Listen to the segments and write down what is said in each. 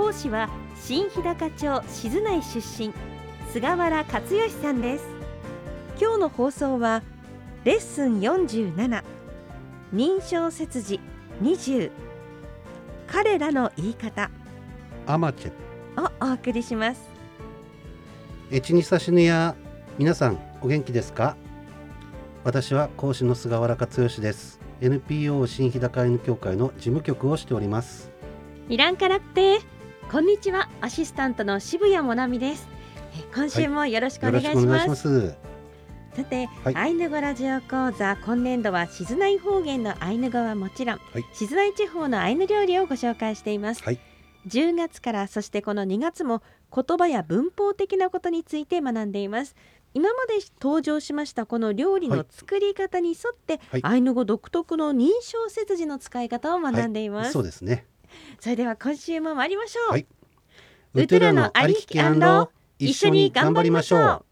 講師は新日高町静内出身菅原克義さんです。今日の放送はレッスン47認証切字20彼らの言い方。アマチェをお送りします。エチニサシヌや皆さんお元気ですか？私は講師の菅原克義です。NPO 新日高犬協会の事務局をしております。イランカラッテこんにちは。アシスタントの渋谷もなみです。え今週もよろしくお願いします,、よろしくお願いさて、はい。アイヌ語ラジオ講座今年度は静内方言のアイヌ語はもちろん、はい。静内地方のアイヌ料理をご紹介しています、はい。10月からそしてこの2月も言葉や文法的なことについて学んでいます。今まで登場しましたこの料理の作り方に沿って、はい。アイヌ語独特の認証切字の使い方を学んでいます、そうですね それでは今週も参りましょう、はい。ウトゥラのありきき一緒に頑張りましょう。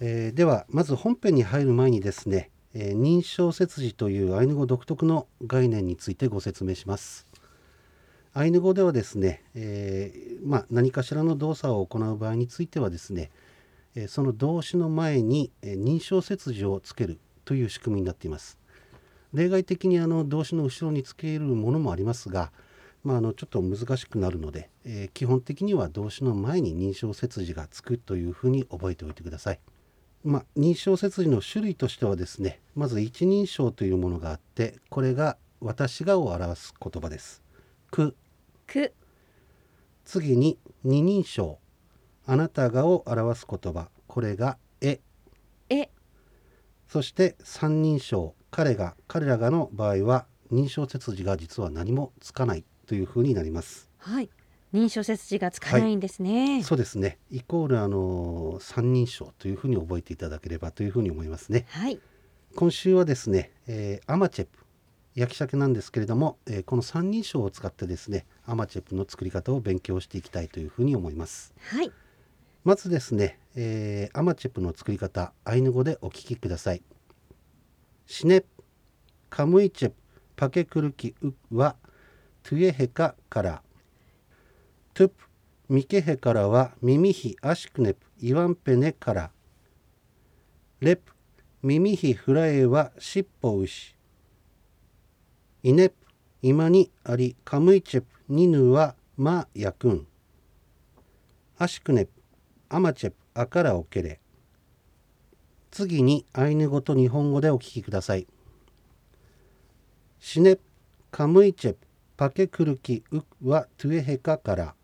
えーではまず本編に入る前にですね、えー認証切字というアイヌ語独特の概念についてご説明します。アイヌ語ではですね、えーまあ、何かしらの動作を行う場合についてはですね、えーその動詞の前に、えー認証切字をつけるという仕組みになっています例外的にあの動詞の後ろにつけるものもありますが、まあ、あのちょっと難しくなるので、えー基本的には動詞の前に認証切字がつくというふうに覚えておいてください。まあ、認証切字の種類としてはですねまず一人称というものがあってこれが私がを表す言葉です。く。く。次に二人称。あなたがを表す言葉。これがえ。え。そして三人称彼が彼らがの場合は認証切字が実は何もつかないというふうになります。はい認証切字が使えないんですね、そうですねイコールあの三人称というふうに覚えていただければというふうに思いますね。はい今週はですね、えーアマチェプ焼き鮭なんですけれども、えーこの三人称を使ってですねアマチェプの作り方を勉強していきたいというふうに思います。はいまずですね、えーアマチェプの作り方アイヌ語でお聞きください。シネカムイチェプパケクルキウはトゥエヘカから。トゥプミケヘからはミミヒアシクネプイワンペネから。レプミミヒフラエはシッポウシイネプ今にありカムイチェプニヌはマヤクン。アシクネプアマチェプアカラオケレ。次にアイヌ語と日本語でお聞きください。シネプカムイチェプパケクルキウはトゥエヘカから。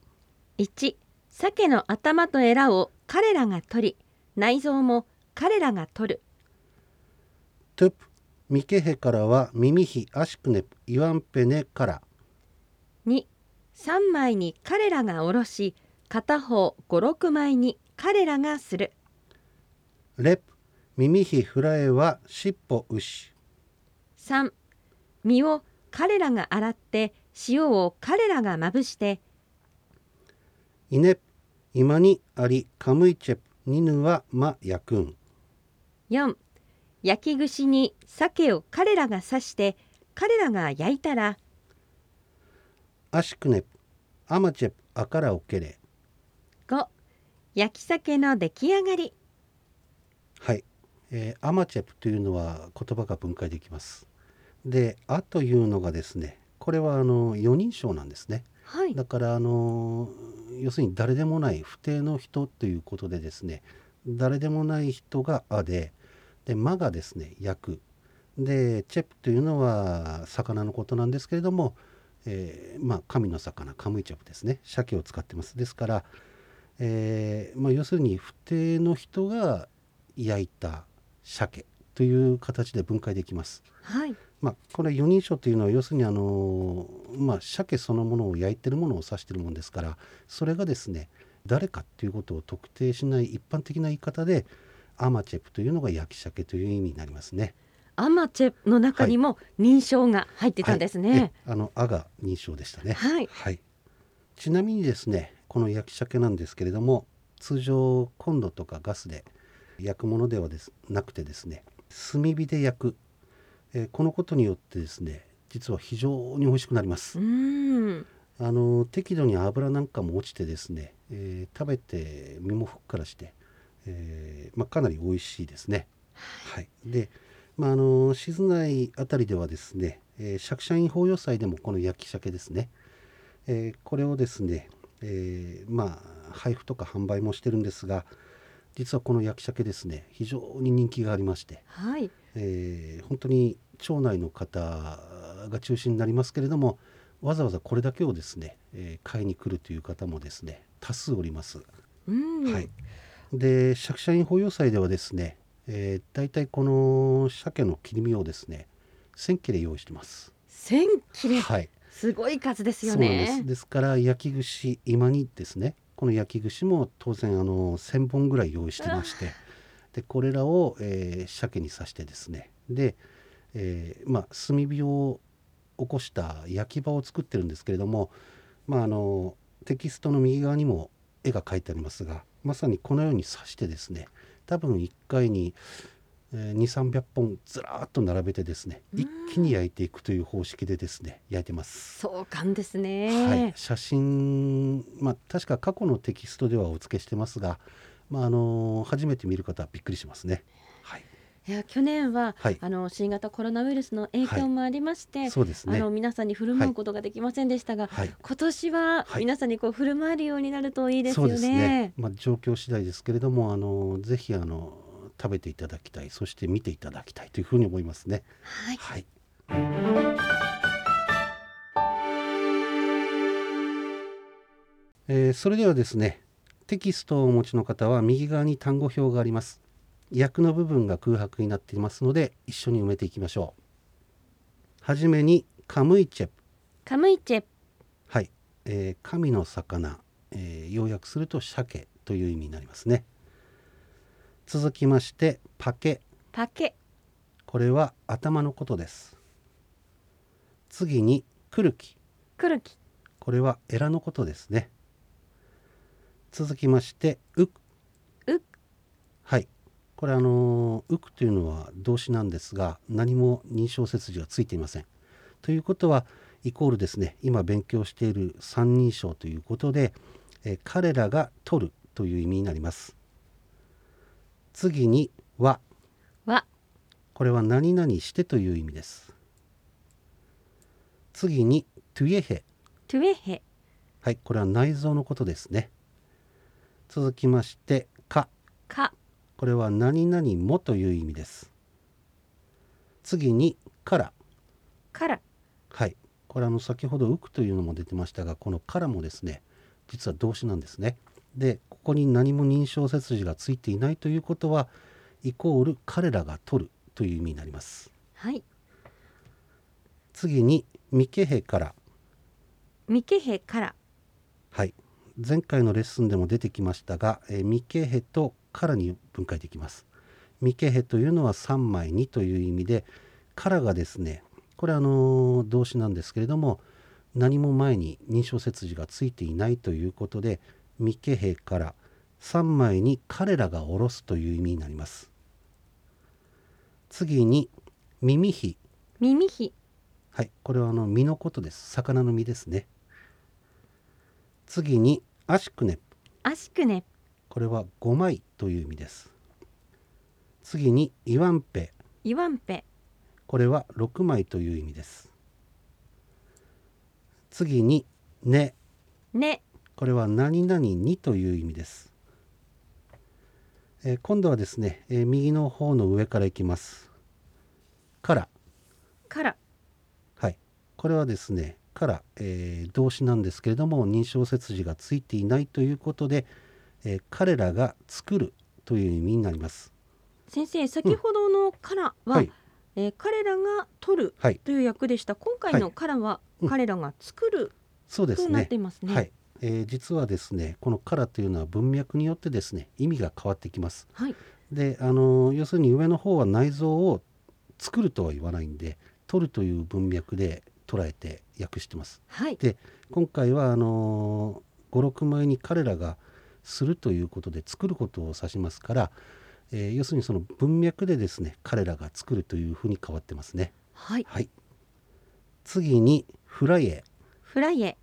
1鮭の頭とエラを彼らが取り内臓も彼らが取る。トゥプミケヘからはミミヒアシクネプイワンペネから。2 3枚に彼らがおろし片方56枚に彼らがする。レプミミヒフラエはシッポウシ3身を彼らが洗って塩を彼らがまぶして。イネプ今にありカムイチェプニヌはマヤクン4焼き串に鮭を彼らが刺して彼らが焼いたら。アシクネプアマチェプアカラオケレ5焼き鮭の出来上がり。はい、えーアマチェプというのは言葉が分解できます。で、アというのがですね、これはあの四人称なんですね。はいだからあの要するに誰でもない不定の人ということでですね、誰でもない人がアで、でマがですね焼く。でチェプというのは魚のことなんですけれども、えーまあ神の魚カムイチェプですね鮭を使ってますですから、えーまあ、要するに不定の人が焼いた鮭という形で分解できます。はいまあ、これ四人称というのは要するにあの、まあ、鮭そのものを焼いてるものを指してるもんですからそれがですね誰かっていうことを特定しない一般的な言い方でアマチェプというのが焼き鮭という意味になりますね。アマチェの中にも認証が入ってたんですね。はい、あのアが認証でしたね。はい、はい。ちなみにですねこの焼き鮭なんですけれども通常コンロとかガスで焼くものではですなくてですね炭火で焼く、えーこのことによってですね実は非常に美味しくなります。あの適度に油なんかも落ちてですね、えー食べて身もふっからして、えーまあ、かなり美味しいですね。はい、で、まあ、あの静内あたりではですね、えー、釈迦院法要祭でもこの焼き鮭ですね、えーこれをですね、えーまあ配布とか販売もしてるんですが実はこの焼き鮭ですね非常に人気がありまして、はい。えー本当に町内の方が中心になりますけれどもわざわざこれだけをですね、えー買いに来るという方もですね多数おります。うん。はい、で釈迦院法要祭ではですね、えー、大体この鮭の切り身をですね1000切れ用意してます。千切れ。はい、すごい数ですよそうなんですね。ですから焼き串今にですねこの焼き串も当然あの1,000本ぐらい用意してましてでこれらを、えー鮭に刺してですね。で、えーまあ炭火を起こした焼き場を作ってるんですけれども、まあ、あのテキストの右側にも絵が描いてありますがまさにこのように刺してですね多分1回に、2,300本ずらーっと並べてですね一気に焼いていくという方式でですね焼いてます。壮観ですね。はい、写真、まあ、確か過去のテキストではお付けしてますが、まあ、あの初めて見る方はびっくりしますね。はい、いや去年は、はいあの新型コロナウイルスの影響もありまして、そうですねあの。皆さんに振る舞うことができませんでしたが、はい、今年ははい皆さんにこう振る舞えるようになるといいですよね。そうですね。まあ、状況次第ですけれども、あのぜひあの食べていただきたい、そして見ていただきたいというふうに思いますね。はい。はい。えーそれではですねテキストをお持ちの方は右側に単語表があります。訳の部分が空白になっていますので一緒に埋めていきましょう。はじめにカムイチェプ。カムイチェはい、えー神の魚、えー要約すると鮭という意味になりますね続きましてパケ。パケ。これは頭のことです。次にクルキクルキこれはエラのことですね。続きましてウクウクはい。これあのーウクというのは動詞なんですが何も認証切字がついていません。ということはイコールですね。今勉強している三人称ということで、えー彼らが取るという意味になります次にははこれは何々してという意味です次にトゥエヘトゥエヘはい、これは内臓のことですね。続きまして、か。かこれは何々もという意味です。次に、から。からはい、これあの先ほど浮くというのも出てましたが、このからもですね、実は動詞なんですね。で、ここに何も認証切字がついていないということは、イコール彼らが取るという意味になります。はい次に、ミケヘから。ミケヘからはい、前回のレッスンでも出てきましたが、えーミケヘとからに分解できます。ミケヘというのは3枚にという意味で、からがですね、これあのー動詞なんですけれども、何も前に認証切字がついていないということで、ミケヘから3枚に彼らが下ろすという意味になります。次に、耳比。耳比はい、これはあの身のことです。魚の身ですね。次にアシクネアシクネこれは5枚という意味です。次にイワンペイワンペこれは6枚という意味です。次にねねこれは何々にという意味です。えー今度はですね、えー右の方の上からいきます。から。から。はい、これはですねから、えー動詞なんですけれども認証切字がついていないということで、えー彼らが作るという意味になります。先生先ほどのからは、はい。えー彼らが取るはい。という役でした。今回のからはうん。彼らが作るそうですね。となっていますね。はい、えー実はですねこの「から」というのは文脈によってですね意味が変わってきます。はい。であの要するに上の方は内臓を作るとは言わないんで取るという文脈で捉えて訳してます。はい。で今回はあの56枚に彼らがするということで作ることを指しますから、えー要するにその文脈でですね彼らが作るというふうに変わってますね。はい。はい。次にフライエフライエはい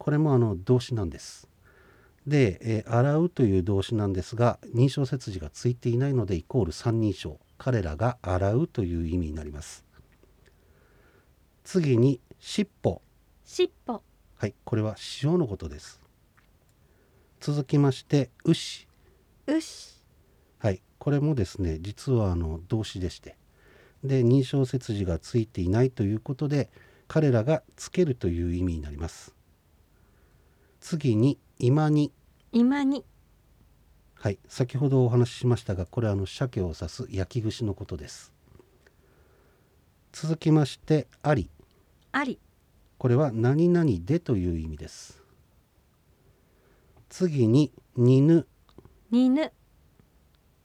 これもあの動詞なんです。で、えー洗うという動詞なんですが認証切字がついていないのでイコール三人称。彼らが洗うという意味になります。次に尻尾。尻尾。はい、これは塩のことです。続きまして、牛。うしはい、これもですね、実はあの動詞でして、で認証切字がついていないということで、彼らがつけるという意味になります。次に今に、今にはい、先ほどお話ししましたが、これはあの鮭を指す焼き串のことです。続きまして、あり。ありこれは何々でという意味です。次に、にぬ。にぬ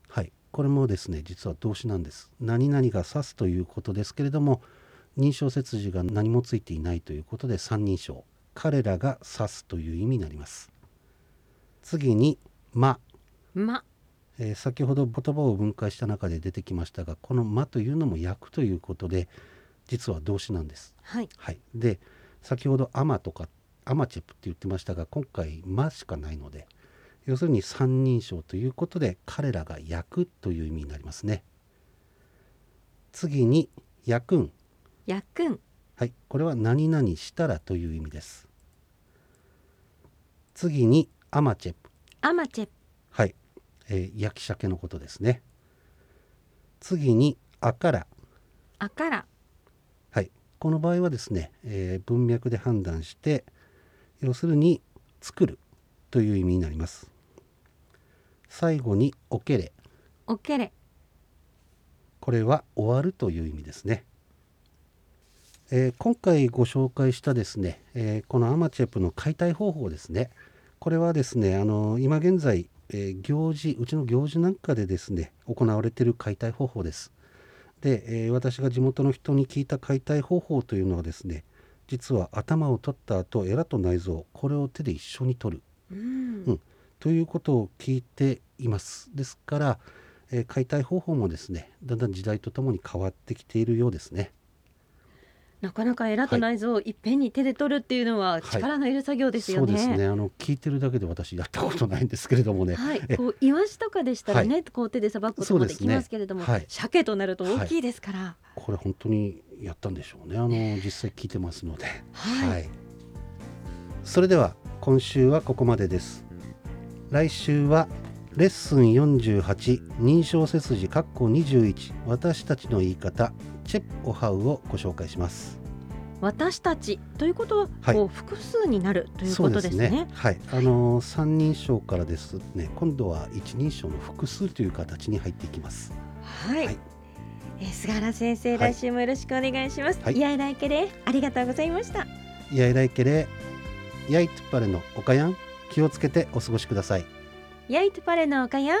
はい、これもですね実は動詞なんです。何々が指すということですけれども認証切字が何もついていないということで三人称彼らが指すという意味になります。次に「ま」まえー先ほど言葉を分解した中で出てきましたがこの「ま」というのも訳ということで実は動詞なんです。はいはい、で先ほど「アマ」とか「アマチェプ」って言ってましたが今回「ま」しかないので要するに三人称ということで彼らが焼くという意味になりますね。次に「焼くん」やくんはい、これは何々したらという意味です。次に「アマチェプ」アマチェはい、えー焼き鮭のことですね。次に「あから」あからはい、この場合はですね、えー文脈で判断して要するに作るという意味になります。最後におけれ。おけれ。これは終わるという意味ですね、えー今回ご紹介したですね、えーこのアマチェプの解体方法ですね。これはですねあの今現在、えー行事うちの行事なんかでですね行われている解体方法です。で、えー私が地元の人に聞いた解体方法というのはですね実は頭を取った後エラと内臓これを手で一緒に取る。うん。うん。ということを聞いています。ですから、えー解体方法もですねだんだん時代とともに変わってきているようですねなかなかエラと内臓をいっぺんに手で取るっていうのは力のいる作業ですよね。そうですね。あの聞いてるだけで私やったことないんですけれどもね、はい。え、こうイワシとかでしたらね、こう手でさばくこともできますけれども、ね。はい。鮭となると大きいですから、これ本当にやったんでしょうね。あの実際聞いてますので。はい。それでは今週はここまでです。来週はレッスン48認証背筋括弧21私たちの言い方チェッオハウをご紹介します私たちということは、はう複数になるということですすね。ねはいあの三人称からですね今度は一人称の複数という形に入っていきますはい。はいえー菅原先生、はい来週もよろしくお願いします。はいいやいらいけれ、ありがとうございました。やいらいけれやいつっぱれのおかやん気をつけてお過ごしくださいやいとパレのおかやん、